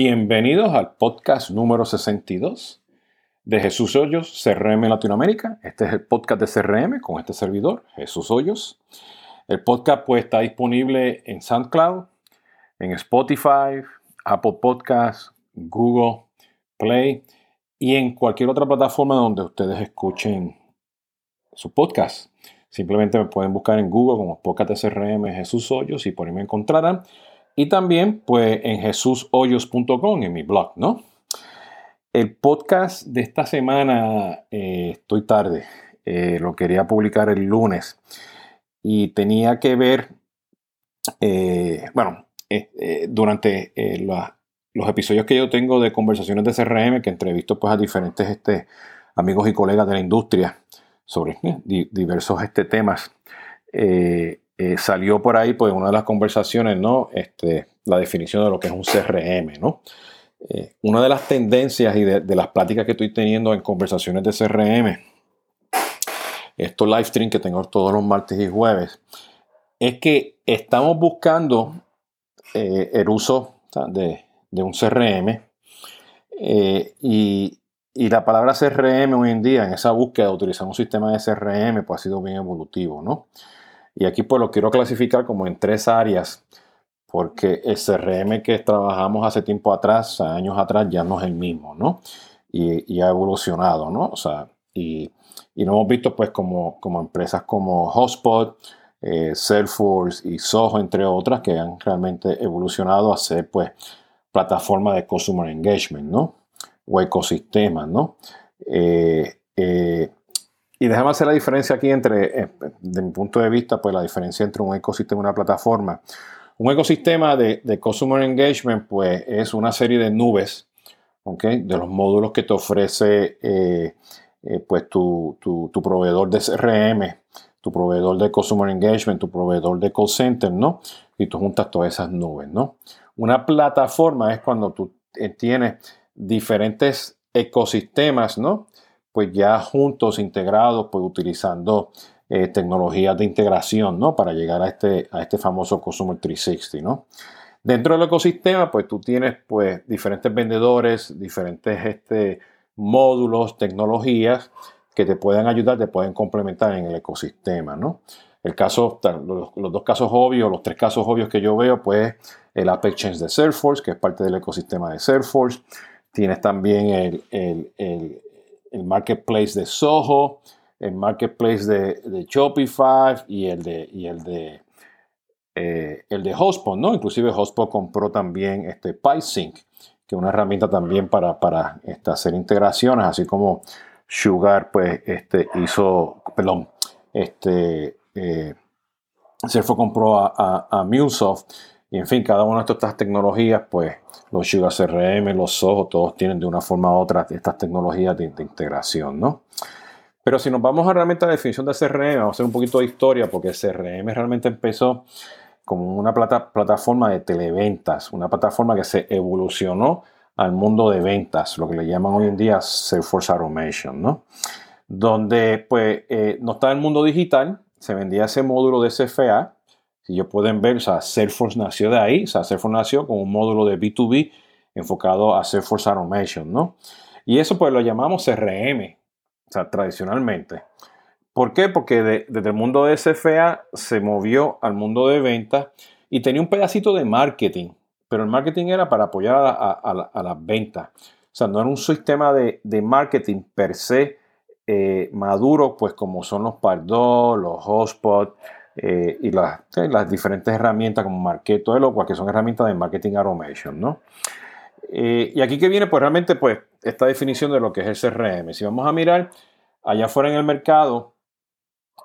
Bienvenidos al podcast número 62 de Jesús Hoyos, CRM Latinoamérica. Este es el podcast de CRM con este servidor, Jesús Hoyos. El podcast pues está disponible en SoundCloud, en Spotify, Apple Podcasts, Google Play y en cualquier otra plataforma donde ustedes escuchen su podcast. Simplemente me pueden buscar en Google como podcast de CRM Jesús Hoyos y por ahí me encontrarán. Y también, pues, en jesushoyos.com, en mi blog, ¿no? El podcast de esta semana, eh, estoy tarde, eh, lo quería publicar el lunes y tenía que ver, eh, bueno, durante los episodios que yo tengo de conversaciones de CRM, que entrevisto pues a diferentes este, amigos y colegas de la industria sobre diversos este, temas, salió por ahí, pues, una de las conversaciones, ¿no? Este, la definición de lo que es un CRM, ¿no? Eh, una de las tendencias y de, las pláticas que estoy teniendo en conversaciones de CRM, estos live stream que tengo todos los martes y jueves, es que estamos buscando eh, el uso de, un CRM y, y, la palabra CRM hoy en día, en esa búsqueda de utilizar un sistema de CRM, pues ha sido bien evolutivo, ¿no? Y aquí pues lo quiero clasificar como en tres áreas, porque el CRM que trabajamos hace tiempo atrás, años atrás, ya no es el mismo, ¿no? Y, ha evolucionado, ¿no? O sea, y, y lo hemos visto pues como, como empresas como Hotspot, eh, Salesforce y Soho, entre otras, que han realmente evolucionado a ser pues plataforma de Customer Engagement, ¿no? O ecosistemas, ¿no? Eh, eh, y déjame hacer la diferencia aquí entre, eh, de mi punto de vista, pues la diferencia entre un ecosistema y una plataforma. Un ecosistema de, de Engagement, pues es una serie de nubes, ¿ok? De los módulos que te ofrece, eh, eh, pues tu, tu, tu, proveedor de CRM, tu proveedor de Customer Engagement, tu proveedor de call center, ¿no? Y tú juntas todas esas nubes, ¿no? Una plataforma es cuando tú tienes diferentes ecosistemas, ¿no? Pues ya juntos, integrados, pues utilizando eh, tecnologías de integración, ¿no? Para llegar a este, a este famoso Customer 360, ¿no? Dentro del ecosistema, pues tú tienes pues diferentes vendedores, diferentes este, módulos, tecnologías que te pueden ayudar, te pueden complementar en el ecosistema, ¿no? El caso, los, dos casos obvios, los tres casos obvios que yo veo, pues el App Exchange de Salesforce, que es parte del ecosistema de Salesforce. Tienes también el marketplace de Soho, el marketplace de, Shopify y el de, y el de, eh, el de Hotspot, ¿no? Inclusive Hotspot compró también este PySync, que es una herramienta también para, para este, hacer integraciones, así como Sugar, pues, este, hizo, perdón, este, eh, compró a, a, MuleSoft, y en fin, cada una de estas tecnologías, pues, los Sugar CRM, los Soho, todos tienen de una forma u otra estas tecnologías de, integración, ¿no? Pero si nos vamos a realmente a la definición de CRM, vamos a hacer un poquito de historia, porque CRM realmente empezó como una plata, plataforma de televentas, una plataforma que se evolucionó al mundo de ventas, lo que le llaman hoy en día Salesforce Automation, ¿no? Donde pues eh, no está el mundo digital, se vendía ese módulo de CFA, si ellos pueden ver, o sea, Salesforce nació de ahí, o sea, Salesforce nació con un módulo de B2B enfocado a Salesforce Automation, ¿no? Y eso pues lo llamamos CRM, o sea, tradicionalmente. ¿Por qué? Porque desde el mundo de SFA se movió al mundo de ventas y tenía un pedacito de marketing, pero el marketing era para apoyar a, las ventas. O sea, no era un sistema de, marketing per se eh, maduro, pues como son los Pardot, los Hotspot, eh, y las, diferentes herramientas como Marketo, lo cual que son herramientas de marketing automation, ¿no? Eh, y aquí que viene, pues realmente, pues, esta definición de lo que es el CRM. Si vamos a mirar allá afuera en el mercado,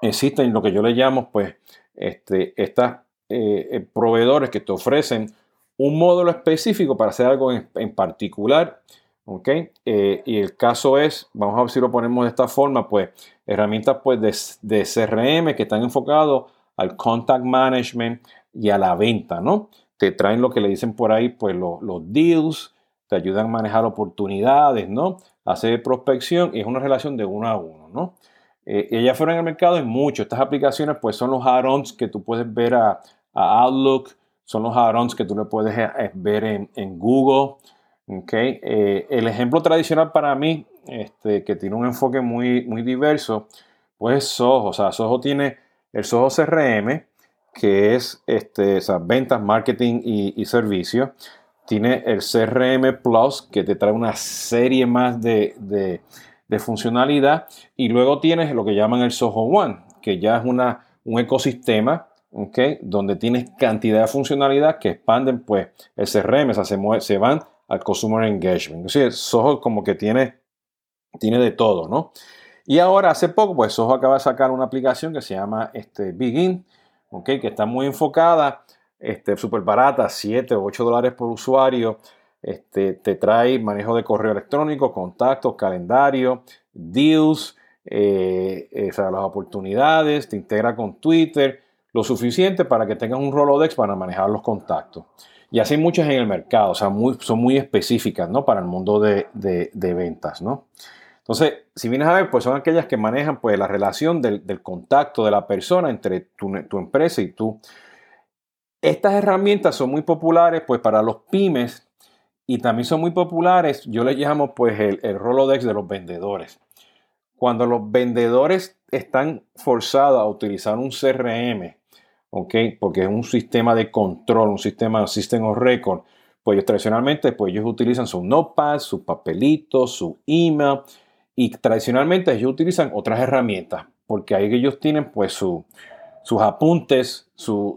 existen lo que yo le llamo, pues, este, estas eh, proveedores que te ofrecen un módulo específico para hacer algo en, particular. ¿ok? y el caso es, vamos a ver si lo ponemos de esta forma, pues herramientas pues, de, de CRM que están enfocados al contact management y a la venta, ¿no? Te traen lo que le dicen por ahí, pues los, deals, te ayudan a manejar oportunidades, ¿no? Hacer prospección y es una relación de uno a uno, ¿no? Eh, ella fuera en el mercado en mucho. Estas aplicaciones, pues son los add-ons que tú puedes ver a, Outlook, son los add-ons que tú le puedes eh, ver en, Google. Okay. Eh, el ejemplo tradicional para mí, este, que tiene un enfoque muy, muy diverso, pues es Soho. O sea, Soho tiene el Soho CRM, que es este, ventas, marketing y, y servicios. Tiene el CRM Plus, que te trae una serie más de, de, funcionalidad. Y luego tienes lo que llaman el Soho One, que ya es una, un ecosistema donde tienes cantidad de funcionalidad que expanden pues el CRM, o sea, se, se van al Consumer Engagement. Sí, Soho como que tiene, tiene de todo, ¿no? Y ahora hace poco, pues Soho acaba de sacar una aplicación que se llama este, Begin. Que está muy enfocada, este, súper barata, 7 o 8 dólares por usuario. Este, te trae manejo de correo electrónico, contactos, calendario, deals, eh, eh, las oportunidades, te integra con Twitter, lo suficiente para que tengas un Rolodex para manejar los contactos. Y así muchas en el mercado, o sea, son muy específicas, ¿no? Para el mundo de, ventas, ¿no? Entonces, si vienes a ver, pues son aquellas que manejan pues la relación del, contacto de la persona entre tu, empresa y tú. Estas herramientas son muy populares pues para los pymes y también son muy populares, yo les llamo pues el, Rolodex de los vendedores. Cuando los vendedores están forzados a utilizar un CRM ¿ok? Porque es un sistema de control, un sistema, system of record. Pues tradicionalmente, pues ellos utilizan su notepad, su papelito, su email y tradicionalmente ellos utilizan otras herramientas porque ahí ellos tienen pues sus apuntes, su,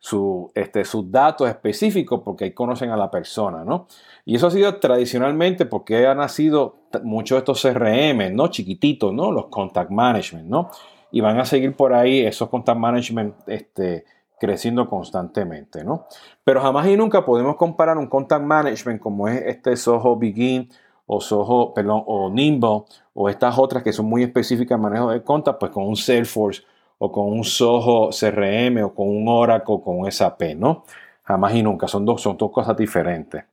su, este, sus datos específicos porque ahí conocen a la persona, ¿no? Y eso ha sido tradicionalmente porque han nacido muchos de estos CRM, ¿no? Chiquititos, ¿no? Los contact management, ¿no? y van a seguir por ahí esos contact management este, creciendo constantemente, ¿no? Pero jamás y nunca podemos comparar un contact management como es este Soho Begin o Soho, perdón, o Nimble o estas otras que son muy específicas en manejo de contact, pues con un Salesforce o con un Soho CRM o con un Oracle con un SAP, ¿no? Jamás y nunca, son dos, son dos cosas diferentes.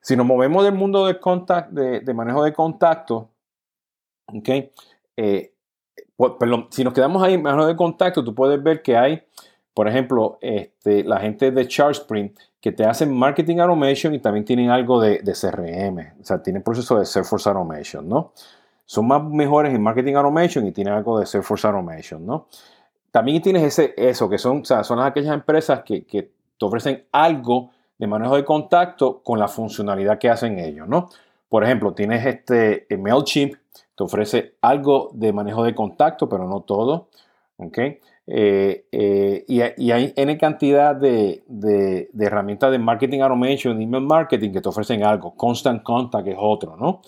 Si nos movemos del mundo de, contact, de, manejo de contacto, ¿ok? Eh, perdón, si nos quedamos ahí en manejo de contacto, tú puedes ver que hay, por ejemplo, este, la gente de ChartSpring que te hacen marketing automation y también tienen algo de, CRM, o sea, tienen proceso de Salesforce automation, ¿no? Son más mejores en marketing automation y tienen algo de Salesforce automation, ¿no? También tienes ese, eso, que son, o sea, son aquellas empresas que, que te ofrecen algo de manejo de contacto con la funcionalidad que hacen ellos, ¿no? Por ejemplo, tienes este MailChimp, te ofrece algo de manejo de contacto, pero no todo. ¿okay? Eh, eh, y, hay N cantidad de, herramientas de marketing automation, email marketing que te ofrecen algo. Constant Contact es otro, ¿no?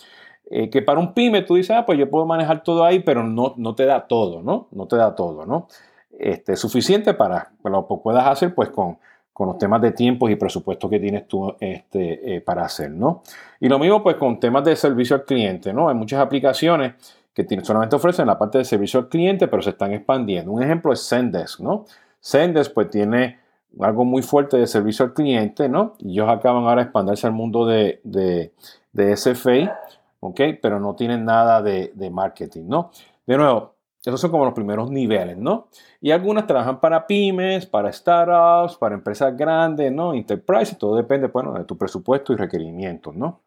Eh, que para un pyme tú dices, ah, pues yo puedo manejar todo ahí, pero no, no te da todo, ¿no? No te da todo, ¿no? Este, suficiente para que lo puedas hacer pues con, con los temas de tiempos y presupuesto que tienes tú este, eh, para hacer, ¿no? Y lo mismo pues con temas de servicio al cliente, ¿no? Hay muchas aplicaciones que solamente ofrecen la parte de servicio al cliente, pero se están expandiendo. Un ejemplo es Zendesk, ¿no? Zendesk pues tiene algo muy fuerte de servicio al cliente, ¿no? Y ellos acaban ahora de expandirse al mundo de, de, de SFA, ¿ok? Pero no tienen nada de, de marketing, ¿no? De nuevo, esos son como los primeros niveles, ¿no? Y algunas trabajan para pymes, para startups, para empresas grandes, ¿no? Enterprise, todo depende, bueno, de tu presupuesto y requerimientos, ¿no?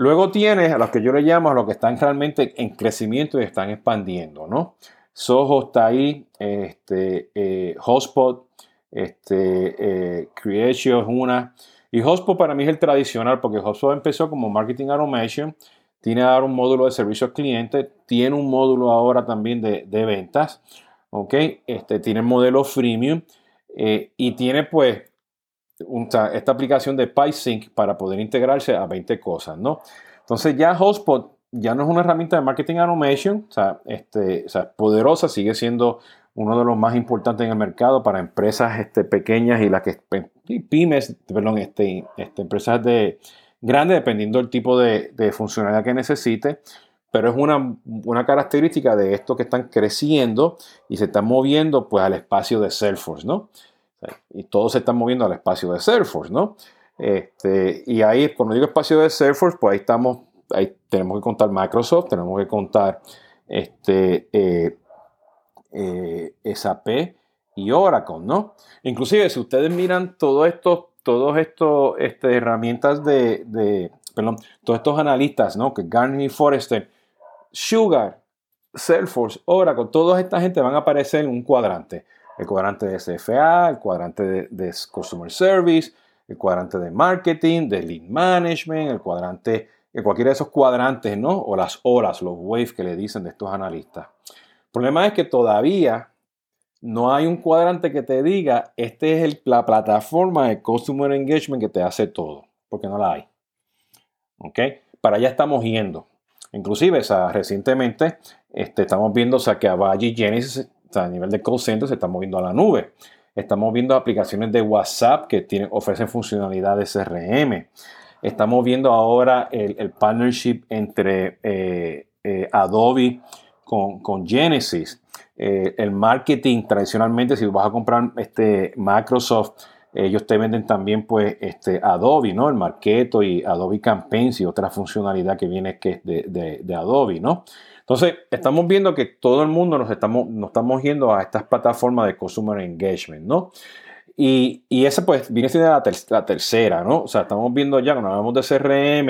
Luego tienes a los que yo le llamo a los que están realmente en crecimiento y están expandiendo, ¿no? Soho está ahí, este, eh, Hotspot, este, eh, Creatio es una. Y Hotspot para mí es el tradicional porque Hotspot empezó como Marketing Automation tiene ahora un módulo de servicio al cliente, tiene un módulo ahora también de, ventas, ¿ok? Este, tiene el modelo freemium eh, y tiene pues esta aplicación de PySync para poder integrarse a 20 cosas, ¿no? Entonces ya Hotspot ya no es una herramienta de marketing automation, o sea, este, o sea, poderosa, sigue siendo uno de los más importantes en el mercado para empresas este, pequeñas y las que pymes, perdón, este, este, empresas de, grande dependiendo del tipo de, funcionalidad que necesite, pero es una, una, característica de esto que están creciendo y se están moviendo pues al espacio de Salesforce, ¿no? Y todos se están moviendo al espacio de Salesforce, ¿no? Este, y ahí, cuando digo espacio de Salesforce, pues ahí estamos, ahí tenemos que contar Microsoft, tenemos que contar este, eh, eh, SAP y Oracle, ¿no? Inclusive, si ustedes miran todos estos todos estos este, herramientas de, perdón, todos estos analistas, ¿no? Que Gartner Forrester, Sugar, Salesforce, Oracle, toda esta gente van a aparecer en un cuadrante. El cuadrante de CFA, el cuadrante de, Customer Service, el cuadrante de Marketing, de Lead Management, el cuadrante, en cualquiera de esos cuadrantes, ¿no? O las horas, los waves que le dicen de estos analistas. El problema es que todavía no hay un cuadrante que te diga, este es la plataforma de Customer Engagement que te hace todo, porque no la hay. ¿Ok? Para allá estamos yendo. Inclusive, recientemente este, estamos viendo o sea, que Avaya y Genesis a nivel de call center se están moviendo a la nube. Estamos viendo aplicaciones de WhatsApp que ofrecen funcionalidades CRM. Estamos viendo ahora el, partnership entre eh, eh, Adobe con, con Genesis. Eh, el marketing tradicionalmente, si vas a comprar este Microsoft, ellos te venden también pues este Adobe, ¿no? El Marketo y Adobe Campaigns y otra funcionalidad que viene que es de, de, Adobe, ¿no? Entonces, estamos viendo que todo el mundo nos estamos, nos estamos yendo a estas plataformas de Consumer Engagement, ¿no? Y, y esa pues viene siendo la, tercera, ¿no? O sea, estamos viendo ya cuando hablamos de CRM,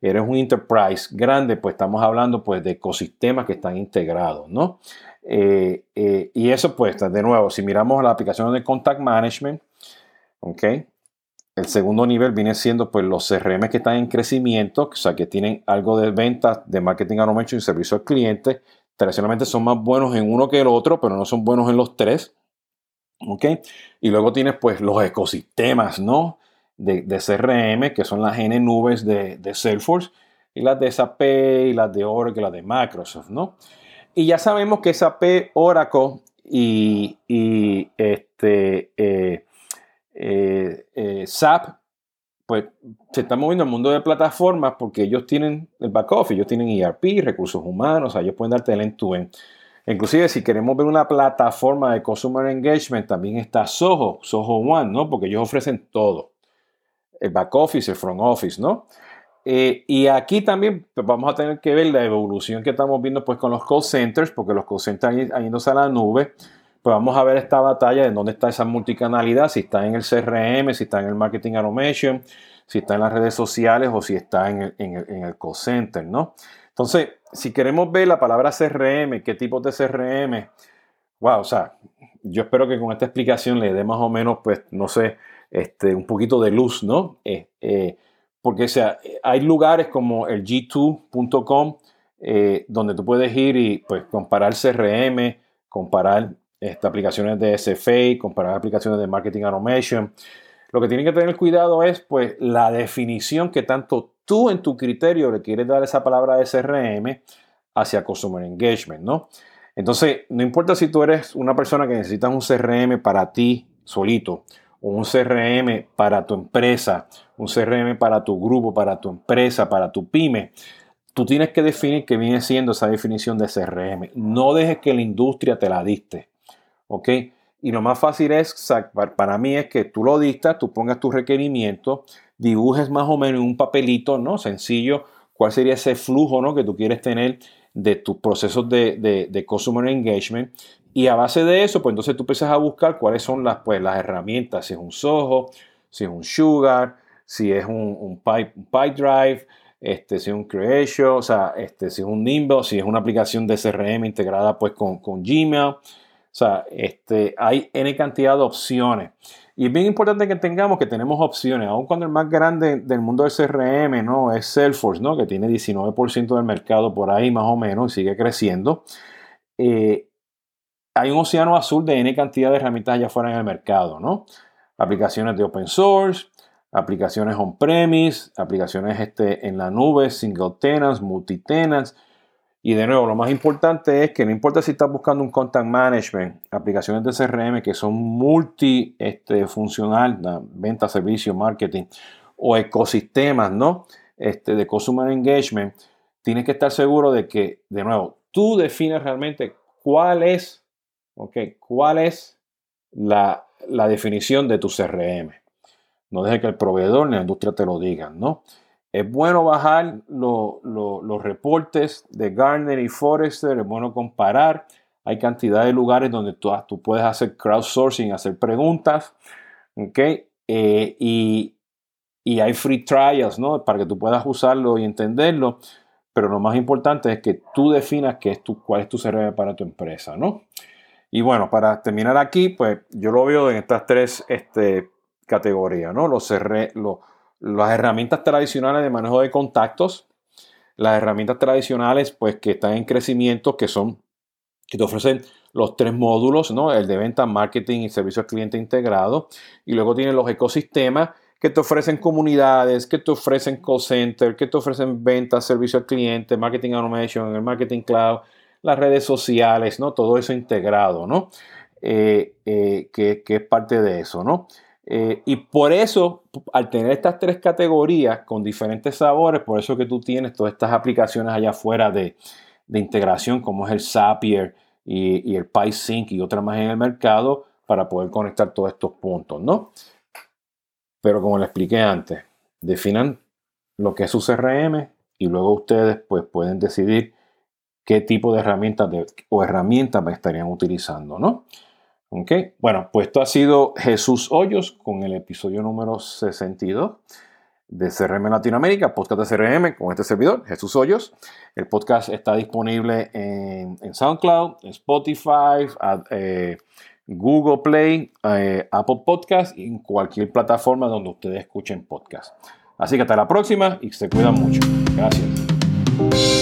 eres un enterprise grande, pues estamos hablando pues de ecosistemas que están integrados, ¿no? Eh, eh, y eso pues, de nuevo, si miramos la aplicación de Contact Management, ¿ok? El segundo nivel viene siendo pues los CRM que están en crecimiento, o sea, que tienen algo de ventas, de marketing automation y servicio al cliente. Tradicionalmente son más buenos en uno que el otro, pero no son buenos en los tres. ¿Ok? Y luego tienes pues los ecosistemas, ¿no? De, CRM, que son las N nubes de, de Salesforce, y las de SAP, y las de Oracle, y las de Microsoft, ¿no? Y ya sabemos que SAP, Oracle y, este, eh, eh, eh, SAP, pues se están moviendo al mundo de plataformas porque ellos tienen el back office, ellos tienen ERP, recursos humanos, o ellos pueden darte el end to Inclusive si queremos ver una plataforma de Consumer Engagement, también está Soho, Soho One, ¿no? Porque ellos ofrecen todo. El back office, el front office, ¿no? Eh, y aquí también vamos a tener que ver la evolución que estamos viendo pues, con los call centers, porque los call centers yéndose a la nube, pues vamos a ver esta batalla de dónde está esa multicanalidad, si está en el CRM, si está en el marketing automation, si está en las redes sociales o si está en el, en el, call center, ¿no? Entonces, si queremos ver la palabra CRM, qué tipo de CRM, wow, o sea, yo espero que con esta explicación le dé más o menos, pues, no sé, este, un poquito de luz, ¿no? Eh, eh, porque sea, hay lugares como el g2.com eh, donde tú puedes ir y pues comparar CRM, comparar este, aplicaciones de SFA, comparar aplicaciones de marketing automation. Lo que tienen que tener cuidado es pues la definición que tanto tú en tu criterio le quieres dar esa palabra de CRM hacia Customer Engagement, ¿no? Entonces, no importa si tú eres una persona que necesitas un CRM para ti solito un CRM para tu empresa, un CRM para tu grupo, para tu empresa, para tu pyme, tú tienes que definir qué viene siendo esa definición de CRM. No dejes que la industria te la diste. ¿Ok? Y lo más fácil es, para mí es que tú lo dictas, tú pongas tu requerimiento, dibujes más o menos un papelito, ¿no? Sencillo, cuál sería ese flujo, ¿no? Que tú quieres tener de tus procesos de, de, de customer engagement y a base de eso, pues entonces tú empiezas a buscar cuáles son las, pues, las herramientas, si es un Soho, si es un Sugar, si es un, un Pipe, Drive, este, si es un Creation, o sea, este, si es un Nimble, si es una aplicación de CRM integrada pues con, con Gmail. O sea, este, hay N cantidad de opciones. Y es bien importante que tengamos que tenemos opciones, aun cuando el más grande del mundo del CRM ¿no? es Salesforce, ¿no? que tiene 19% del mercado por ahí más o menos y sigue creciendo. Eh, hay un océano azul de N cantidad de herramientas allá afuera en el mercado, ¿no? Aplicaciones de open source, aplicaciones on-premise, aplicaciones este, en la nube, single tenants, multi-tenants. Y de nuevo, lo más importante es que no importa si estás buscando un contact management, aplicaciones de CRM que son multifuncional, este, venta, servicio, marketing, o ecosistemas, ¿no? Este, de consumer engagement, tienes que estar seguro de que, de nuevo, tú defines realmente cuál es ¿Ok? ¿Cuál es la, definición de tu CRM? No deje que el proveedor ni la industria te lo digan, ¿no? Es bueno bajar los reportes de Gartner y Forrester, es bueno comparar. Hay cantidad de lugares donde tú, tú puedes hacer crowdsourcing, hacer preguntas, ¿ok? eh, y, y, hay free trials, ¿no? Para que tú puedas usarlo y entenderlo. Pero lo más importante es que tú definas qué es tu, cuál es tu CRM para tu empresa, ¿no? Y bueno, para terminar aquí, pues yo lo veo en estas tres este, categorías, ¿no? Los, las herramientas tradicionales de manejo de contactos, las herramientas tradicionales, pues que están en crecimiento, que son, que te ofrecen los tres módulos, ¿no? El de venta, marketing y servicio al cliente integrado. Y luego tienen los ecosistemas que te ofrecen comunidades, que te ofrecen call center, que te ofrecen ventas, servicio al cliente, marketing automation, el marketing cloud, las redes sociales, ¿no? Todo eso integrado, ¿no? Eh, eh, que, es parte de eso, ¿no? Eh, y por eso, al tener estas tres categorías con diferentes sabores, por eso que tú tienes todas estas aplicaciones allá afuera de, integración, como es el Zapier y, el PySync y otras más en el mercado, para poder conectar todos estos puntos, ¿no? Pero como le expliqué antes, definan lo que es su CRM y luego ustedes pues pueden decidir qué tipo de herramientas o herramientas estarían utilizando, ¿no? Ok, bueno, pues esto ha sido Jesús Hoyos con el episodio número 62 de CRM Latinoamérica, podcast de CRM con este servidor, Jesús Hoyos. El podcast está disponible en, SoundCloud, Spotify, eh, Google Play, eh, Apple Podcast y en cualquier plataforma donde ustedes escuchen podcast. Así que hasta la próxima y se cuidan mucho. Gracias.